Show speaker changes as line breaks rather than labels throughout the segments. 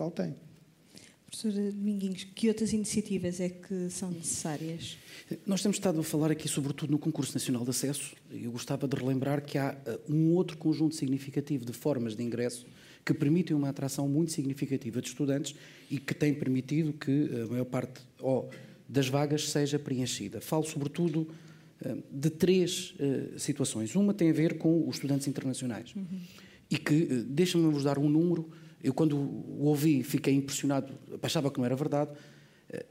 Portugal tem.
Professora Dominguinhos, que outras iniciativas é que são necessárias?
Nós temos estado a falar aqui, sobretudo, no Concurso Nacional de Acesso. Eu gostava de relembrar que há uh, um outro conjunto significativo de formas de ingresso que permitem uma atração muito significativa de estudantes e que tem permitido que a maior parte oh, das vagas seja preenchida. Falo, sobretudo, uh, de três uh, situações. Uma tem a ver com os estudantes internacionais. Uhum. E que, deixa-me vos dar um número eu, quando o ouvi, fiquei impressionado, achava que não era verdade. Eh,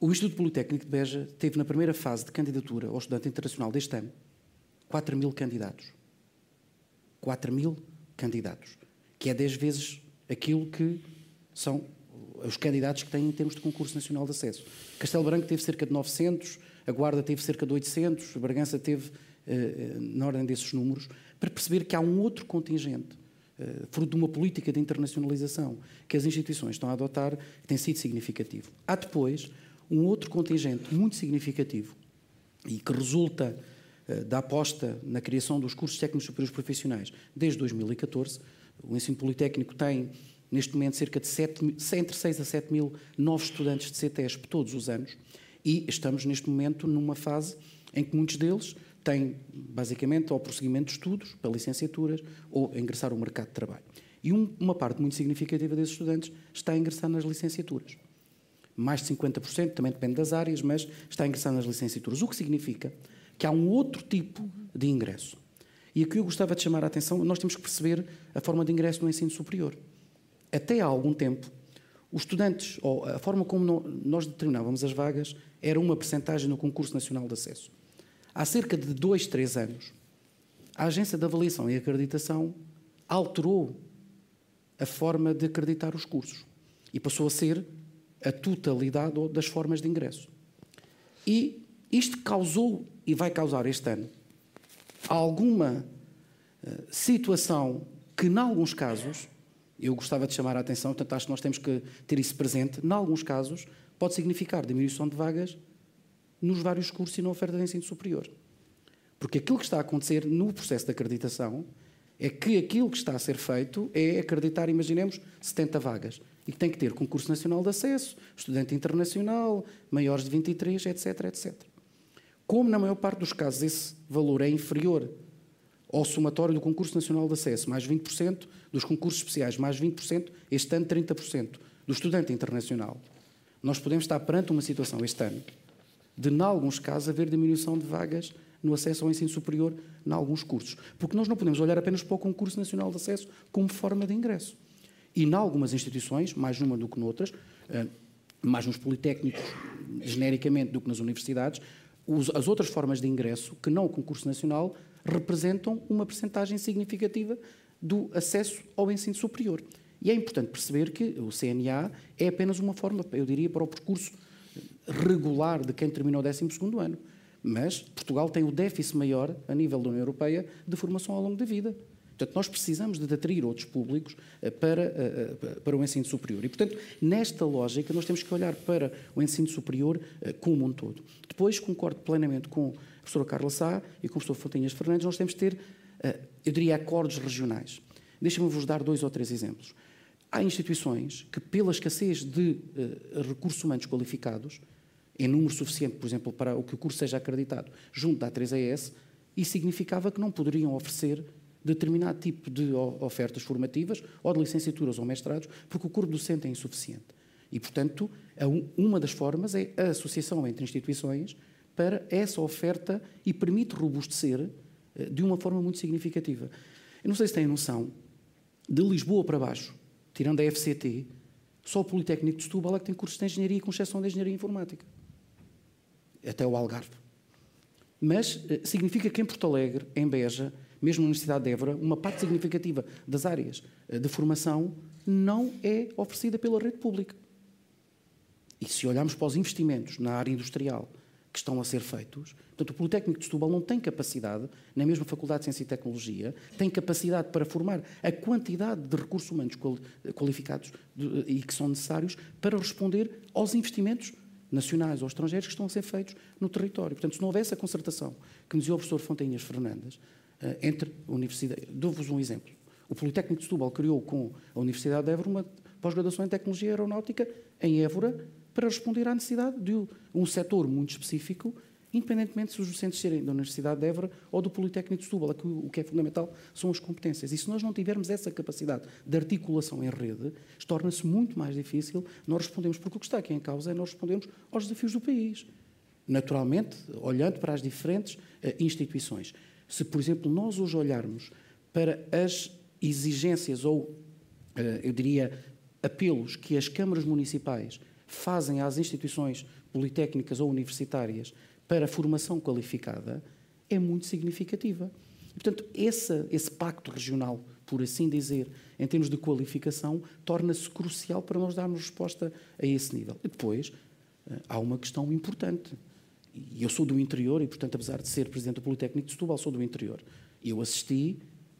o Instituto Politécnico de Beja teve, na primeira fase de candidatura ao estudante internacional deste ano, 4 mil candidatos. 4 mil candidatos. Que é 10 vezes aquilo que são os candidatos que têm em termos de concurso nacional de acesso. Castelo Branco teve cerca de 900, a Guarda teve cerca de 800, a Bragança teve uh, na ordem desses números, para perceber que há um outro contingente eh, fruto de uma política de internacionalização que as instituições estão a adotar, tem sido significativo. Há depois um outro contingente muito significativo e que resulta uh, da aposta na criação dos cursos técnicos superiores profissionais desde 2014. O ensino politécnico tem, neste momento, cerca de 7, entre 6 a 7 mil novos estudantes de CETESP todos os anos e estamos, neste momento, numa fase em que muitos deles tem, basicamente, ou prosseguimento de estudos, para licenciaturas, ou ingressar no mercado de trabalho. E um, uma parte muito significativa desses estudantes está a ingressar nas licenciaturas. Mais de 50%, também depende das áreas, mas está a ingressar nas licenciaturas. O que significa que há um outro tipo de ingresso. E aqui eu gostava de chamar a atenção, nós temos que perceber a forma de ingresso no ensino superior. Até há algum tempo, os estudantes, ou a forma como nós determinávamos as vagas, era uma percentagem no concurso nacional de acesso. Há cerca de dois, três anos, a Agência de Avaliação e Acreditação alterou a forma de acreditar os cursos e passou a ser a totalidade das formas de ingresso. E isto causou e vai causar este ano alguma uh, situação que, em alguns casos, eu gostava de chamar a atenção, portanto, acho que nós temos que ter isso presente, em alguns casos, pode significar diminuição de vagas nos vários cursos e na oferta de ensino superior. Porque aquilo que está a acontecer no processo de acreditação é que aquilo que está a ser feito é acreditar, imaginemos, 70 vagas. E que tem que ter concurso nacional de acesso, estudante internacional, maiores de 23, etc, etc. Como na maior parte dos casos esse valor é inferior ao somatório do concurso nacional de acesso, mais 20%, dos concursos especiais, mais 20%, este ano 30% do estudante internacional, nós podemos estar perante uma situação este ano de, em alguns casos, haver diminuição de vagas no acesso ao ensino superior em alguns cursos. Porque nós não podemos olhar apenas para o concurso nacional de acesso como forma de ingresso. E em algumas instituições, mais numa do que noutras, eh, mais nos politécnicos, genericamente, do que nas universidades, as outras formas de ingresso, que não o concurso nacional, representam uma percentagem significativa do acesso ao ensino superior. E é importante perceber que o CNA é apenas uma forma, eu diria, para o percurso regular de quem terminou o 12 ano. Mas Portugal tem o déficit maior, a nível da União Europeia, de formação ao longo da vida. Portanto, nós precisamos de atrair outros públicos eh, para, eh, eh, para o ensino superior. E, portanto, nesta lógica, nós temos que olhar para o ensino superior como um todo. Depois, concordo plenamente com a professora Carla Sá e com o professor Fontinhas Fernandes, nós temos que ter, eu diria, acordos regionais. Deixem-me vos dar dois ou três exemplos. Há instituições que, pela escassez de recursos humanos qualificados, em número suficiente, por exemplo, para o que o curso seja acreditado junto da A3AS, isso significava que não poderiam oferecer determinado tipo de ofertas formativas, ou de licenciaturas ou mestrados, porque o corpo docente é insuficiente. E, portanto, uma das formas é a associação entre instituições para essa oferta e permite robustecer eh, de uma forma muito significativa. Eu não sei se têm noção, de Lisboa para baixo, tirando a FCT, só o Politécnico de Setúbal é que tem cursos de engenharia, com exceção de engenharia informática até o Algarve. Mas eh, significa que em Porto Alegre, em Beja, mesmo na Universidade de Évora, uma parte significativa das áreas eh, de formação não é oferecida pela rede pública. E se olharmos para os investimentos na área industrial que estão a ser feitos, portanto, o Politécnico de Setúbal não tem capacidade, na mesma Faculdade de Ciência e Tecnologia, tem capacidade para formar a quantidade de recursos humanos qualificados e que são necessários para responder aos investimentos nacionais ou estrangeiros que estão a ser feitos no território. Portanto, se não houvesse a concertação que nos deu o professor Fontainhas Fernandes eh, entre a Universidade... Dou-vos um exemplo. O Politécnico de Setúbal criou com a Universidade de Évora uma pós-graduação em Tecnologia Aeronáutica em Évora para responder à necessidade de um setor muito específico, independentemente se os docentes serem da Universidade de Évora ou do Politécnico de Setúbal. O que é fundamental são as competências. E se nós não tivermos essa capacidade de articulação em rede, torna-se muito mais difícil nós respondermos, porque o que está aqui em causa é nós respondermos aos desafios do país. Naturalmente, olhando para as diferentes uh, instituições. Se, por exemplo, nós hoje olharmos para as exigências ou, uh, eu diria, apelos que as câmaras municipais fazem às instituições politécnicas ou universitárias para formação qualificada é muito significativa. E, portanto, esse, esse pacto regional, por assim dizer, em termos de qualificação, torna-se crucial para nós darmos resposta a esse nível. E depois, eh, há uma questão importante. E eu sou do interior e, portanto, apesar de ser presidente do Politécnico de Setúbal, sou do interior. Eu assisti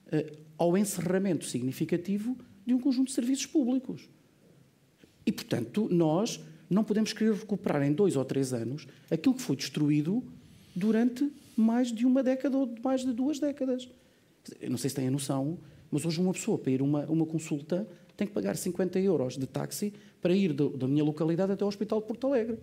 uh, ao encerramento significativo de um conjunto de serviços públicos. E, portanto, nós não podemos querer recuperar em dois ou três anos aquilo que foi destruído durante mais de uma década ou mais de duas décadas. Eu não sei se têm a noção, mas hoje uma pessoa para ir a uma, uma consulta tem que pagar 50 euros de táxi para ir do, da minha localidade até ao Hospital de Porto Alegre,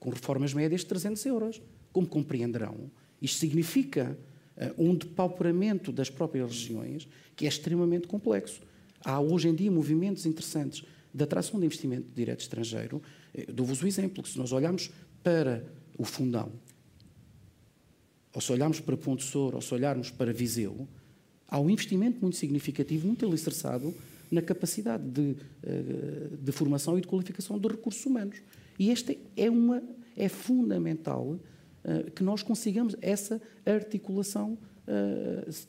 com reformas médias de 300 euros. Como compreenderão, isto significa uh, um depauperamento das próprias regiões que é extremamente complexo. Há hoje em dia movimentos interessantes de atração de investimento direto estrangeiro, eh, dou-vos o exemplo, que se nós olharmos para o Fundão, ou se olharmos para Ponte Souro, ou se olharmos para Viseu, há um investimento muito significativo, muito alicerçado na capacidade de, eh, de formação e de qualificação de recursos humanos. E esta é, uma, é fundamental eh, que nós consigamos essa articulação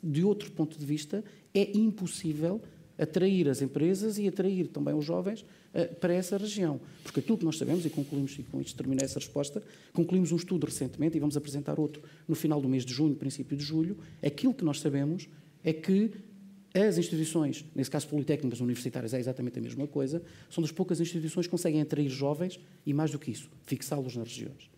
de outro ponto de vista. É impossível atrair as empresas e atrair também os jovens uh, para essa região. Porque aquilo que nós sabemos, e concluímos, e com isto termina essa resposta, concluímos um estudo recentemente e vamos apresentar outro no final do mês de junho, princípio de julho, aquilo que nós sabemos é que as instituições, nesse caso politécnicas universitárias é exatamente a mesma coisa, são das poucas instituições que conseguem atrair jovens e, mais do que isso, fixá-los nas regiões.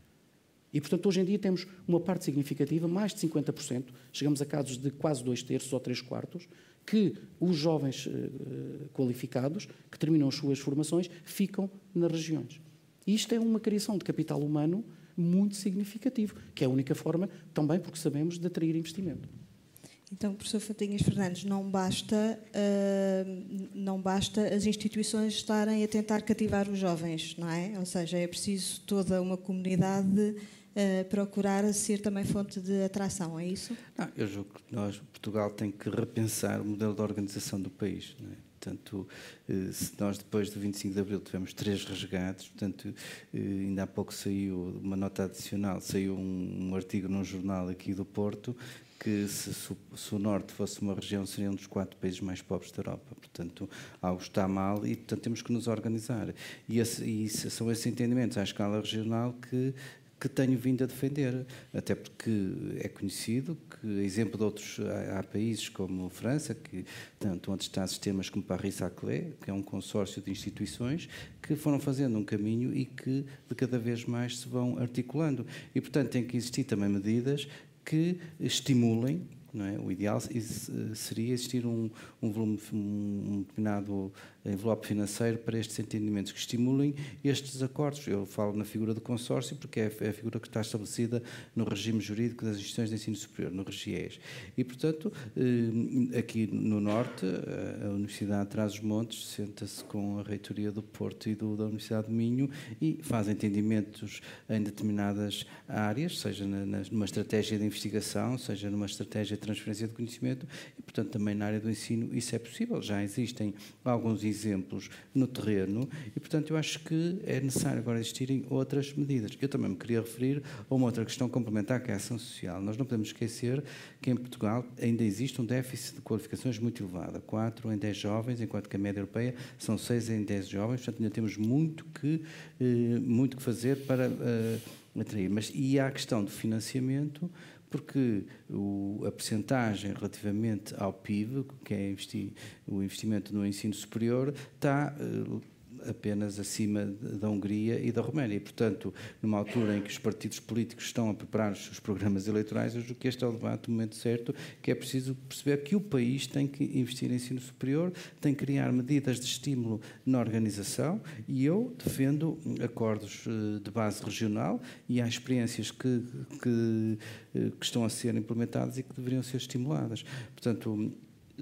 E, portanto, hoje em dia temos uma parte significativa, mais de 50%, chegamos a casos de quase dois terços ou três quartos, que os jovens uh, qualificados, que terminam as suas formações, ficam nas regiões. Isto é uma criação de capital humano muito significativo, que é a única forma, também porque sabemos, de atrair investimento.
Então, professor Fatinhas Fernandes, não basta, uh, não basta as instituições estarem a tentar cativar os jovens, não é? Ou seja, é preciso toda uma comunidade uh, procurar ser também fonte de atração, é isso?
Não, eu julgo que nós, Portugal, tem que repensar o modelo de organização do país. Não é? Portanto, eh, se nós depois do 25 de Abril tivemos três resgates, portanto, eh, ainda há pouco saiu uma nota adicional, saiu um, um artigo num jornal aqui do Porto que se, se, o Norte fosse uma região seria um dos quatro países mais pobres da Europa. Portanto, algo está mal e portanto temos que nos organizar. E, esse, e são esses entendimentos à escala regional que que tenho vindo a defender, até porque é conhecido que, exemplo de outros, há, há países como França, que tanto onde está sistemas como Paris-Saclay, que é um consórcio de instituições que foram fazendo um caminho e que de cada vez mais se vão articulando. E, portanto, tem que existir também medidas que estimulem é? O ideal seria existir um, um volume, um determinado envelope financeiro para estes entendimentos que estimulem estes acordos. Eu falo na figura do consórcio porque é, é a figura que está estabelecida no regime jurídico das instituições de ensino superior, no RGIES. E, portanto, eh, aqui no Norte, a Universidade traz os montes senta-se com a reitoria do Porto e do, da Universidade do Minho e faz entendimentos em determinadas áreas, seja na, numa estratégia de investigação, seja numa estratégia de transferência de conhecimento e, portanto, também na área do ensino isso é possível. Já existem alguns exemplos no terreno e, portanto, eu acho que é necessário agora existirem outras medidas. Eu também me queria referir a uma outra questão complementar, que é a ação social. Nós não podemos esquecer que em Portugal ainda existe um déficit de qualificações muito elevado, 4 em 10 jovens, enquanto que a média europeia são 6 em 10 jovens, portanto, ainda temos muito que, eh, muito que fazer para eh, atrair. Mas, e há a questão do financiamento, porque o, a percentagem relativamente ao PIB, que é investir, o investimento no ensino superior, está uh, apenas acima da Hungria e da Roménia. E, portanto, numa altura em que os partidos políticos estão a preparar os seus programas eleitorais, eu julgo que este é o debate do momento certo, que é preciso perceber que o país tem que investir em ensino superior, tem que criar medidas de estímulo na organização e eu defendo acordos eh, de base regional e há experiências que, que, eh, que estão a ser implementadas e que deveriam ser estimuladas. Portanto,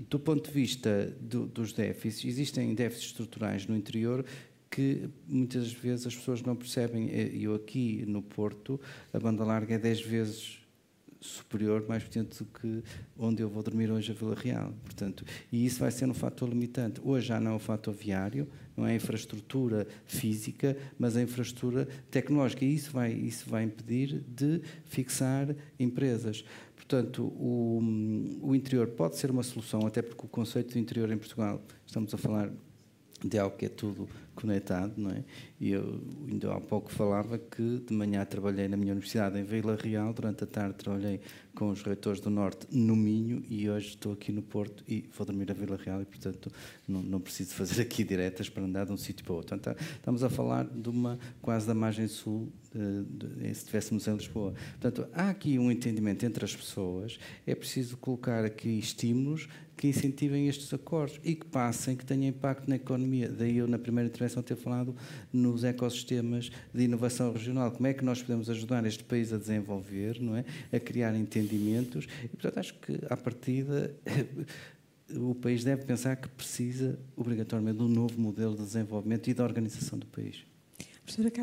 do ponto de vista do, dos déficits, existem déficits estruturais no interior que muitas vezes as pessoas não percebem. Eu aqui no Porto, a banda larga é 10 vezes superior, mais potente do que onde eu vou dormir hoje a Vila Real. Portanto, e isso vai ser um fator limitante. Hoje já não é o fator viário, não é a infraestrutura física, mas a infraestrutura tecnológica. E isso vai, isso vai impedir de fixar empresas. Portanto, o, o interior pode ser uma solução, até porque o conceito de interior em Portugal, estamos a falar de algo que é tudo conectado, não é? E eu ainda há pouco falava que de manhã trabalhei na minha universidade em Vila Real, durante a tarde trabalhei com os reitores do Norte no Minho e hoje estou aqui no Porto e vou dormir a Vila Real e, portanto, não, não preciso fazer aqui diretas para andar de um sítio para outro. Então, estamos a falar de uma quase da margem sul, de, de, se estivéssemos em Lisboa. Portanto, há aqui um entendimento entre as pessoas, é preciso colocar aqui estímulos que incentivem estes acordos e que passem, que tenham impacto na economia. Daí eu, na primeira intervenção, ter falado nos ecossistemas de inovação regional. Como é que nós podemos ajudar este país a desenvolver, não é? a criar entendimentos. E, portanto, acho que, à partida, o país deve pensar que precisa, obrigatoriamente, de um novo modelo de desenvolvimento e de organização do país.